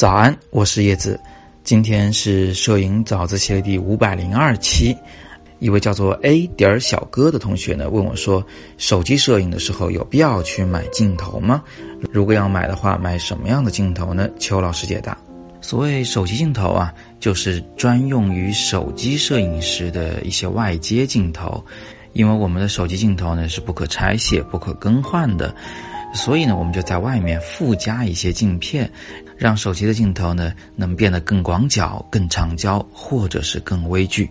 早安，我是叶子。今天是摄影早自习的第五百零二期。一位叫做 A 点儿小哥的同学呢问我说：“手机摄影的时候有必要去买镜头吗？如果要买的话，买什么样的镜头呢？”邱老师解答：所谓手机镜头啊，就是专用于手机摄影师的一些外接镜头。因为我们的手机镜头呢是不可拆卸、不可更换的。所以呢，我们就在外面附加一些镜片，让手机的镜头呢能变得更广角、更长焦，或者是更微距。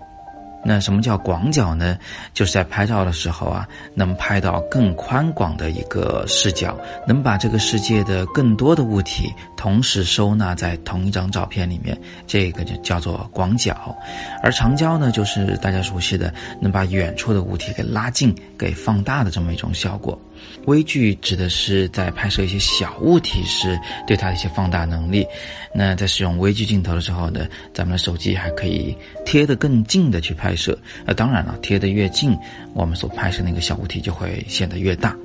那什么叫广角呢？就是在拍照的时候啊，能拍到更宽广的一个视角，能把这个世界的更多的物体同时收纳在同一张照片里面，这个就叫做广角。而长焦呢，就是大家熟悉的，能把远处的物体给拉近、给放大的这么一种效果。微距指的是在拍摄一些小物体时对它的一些放大能力。那在使用微距镜头的时候呢，咱们的手机还可以贴得更近的去拍摄。那当然了，贴得越近，我们所拍摄那个小物体就会显得越大。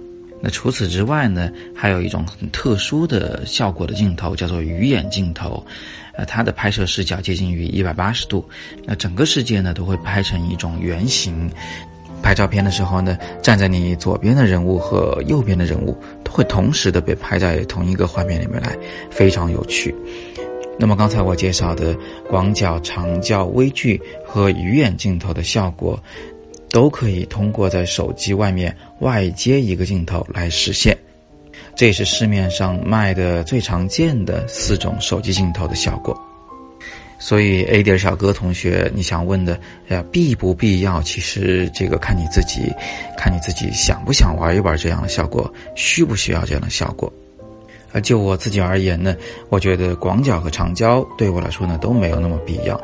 那除此之外呢，还有一种很特殊的效果的镜头，叫做鱼眼镜头。呃，它的拍摄视角接近于一百八十度，那整个世界呢都会拍成一种圆形。拍照片的时候呢，站在你左边的人物和右边的人物都会同时的被拍在同一个画面里面来，非常有趣。那么刚才我介绍的广角、长焦、微距和鱼眼镜头的效果，都可以通过在手机外面外接一个镜头来实现。这也是市面上卖的最常见的四种手机镜头的效果。所以，A 点小哥同学，你想问的，呃，必不必要？其实这个看你自己，看你自己想不想玩一玩这样的效果，需不需要这样的效果？而就我自己而言呢，我觉得广角和长焦对我来说呢都没有那么必要。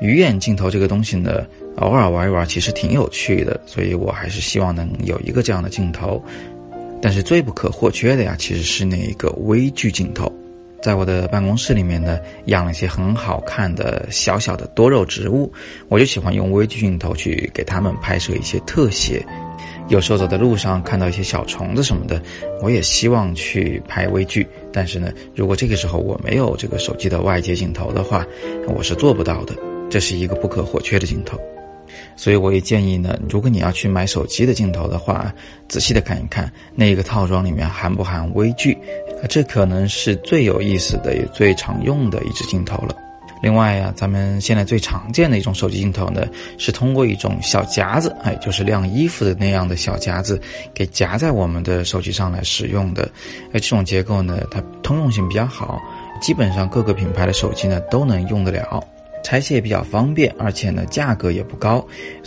鱼眼镜头这个东西呢，偶尔玩一玩其实挺有趣的，所以我还是希望能有一个这样的镜头。但是最不可或缺的呀，其实是那一个微距镜头。在我的办公室里面呢，养了一些很好看的小小的多肉植物，我就喜欢用微距镜头去给它们拍摄一些特写。有时候走在路上看到一些小虫子什么的，我也希望去拍微距。但是呢，如果这个时候我没有这个手机的外接镜头的话，我是做不到的。这是一个不可或缺的镜头。所以我也建议呢，如果你要去买手机的镜头的话，仔细的看一看那一个套装里面含不含微距，这可能是最有意思的也最常用的一支镜头了。另外呀，咱们现在最常见的一种手机镜头呢，是通过一种小夹子，哎，就是晾衣服的那样的小夹子，给夹在我们的手机上来使用的。哎，这种结构呢，它通用性比较好，基本上各个品牌的手机呢都能用得了。拆卸比较方便，而且呢价格也不高，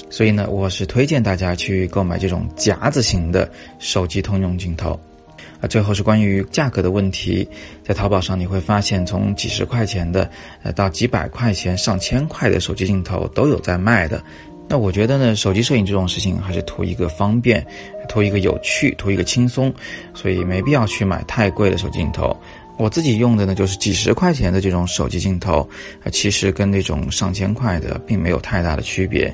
所以呢我是推荐大家去购买这种夹子型的手机通用镜头。啊，最后是关于价格的问题，在淘宝上你会发现从几十块钱的，呃到几百块钱、上千块的手机镜头都有在卖的。那我觉得呢，手机摄影这种事情还是图一个方便，图一个有趣，图一个轻松，所以没必要去买太贵的手机镜头。我自己用的呢，就是几十块钱的这种手机镜头，啊，其实跟那种上千块的并没有太大的区别。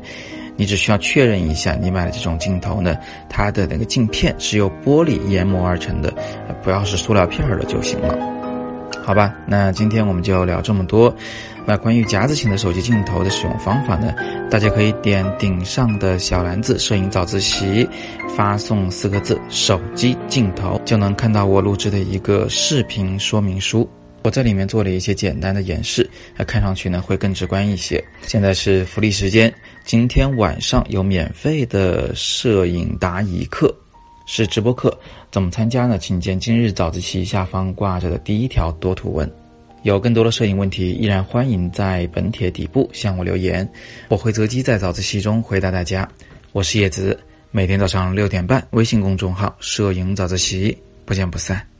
你只需要确认一下，你买的这种镜头呢，它的那个镜片是由玻璃研磨而成的，不要是塑料片儿的就行了。好吧，那今天我们就聊这么多。那关于夹子型的手机镜头的使用方法呢，大家可以点顶上的小篮子“摄影早自习”，发送四个字“手机镜头”，就能看到我录制的一个视频说明书。我在里面做了一些简单的演示，那看上去呢会更直观一些。现在是福利时间，今天晚上有免费的摄影答疑课。是直播课，怎么参加呢？请见今日早自习下方挂着的第一条多图文。有更多的摄影问题，依然欢迎在本帖底部向我留言，我会择机在早自习中回答大家。我是叶子，每天早上六点半，微信公众号“摄影早自习”，不见不散。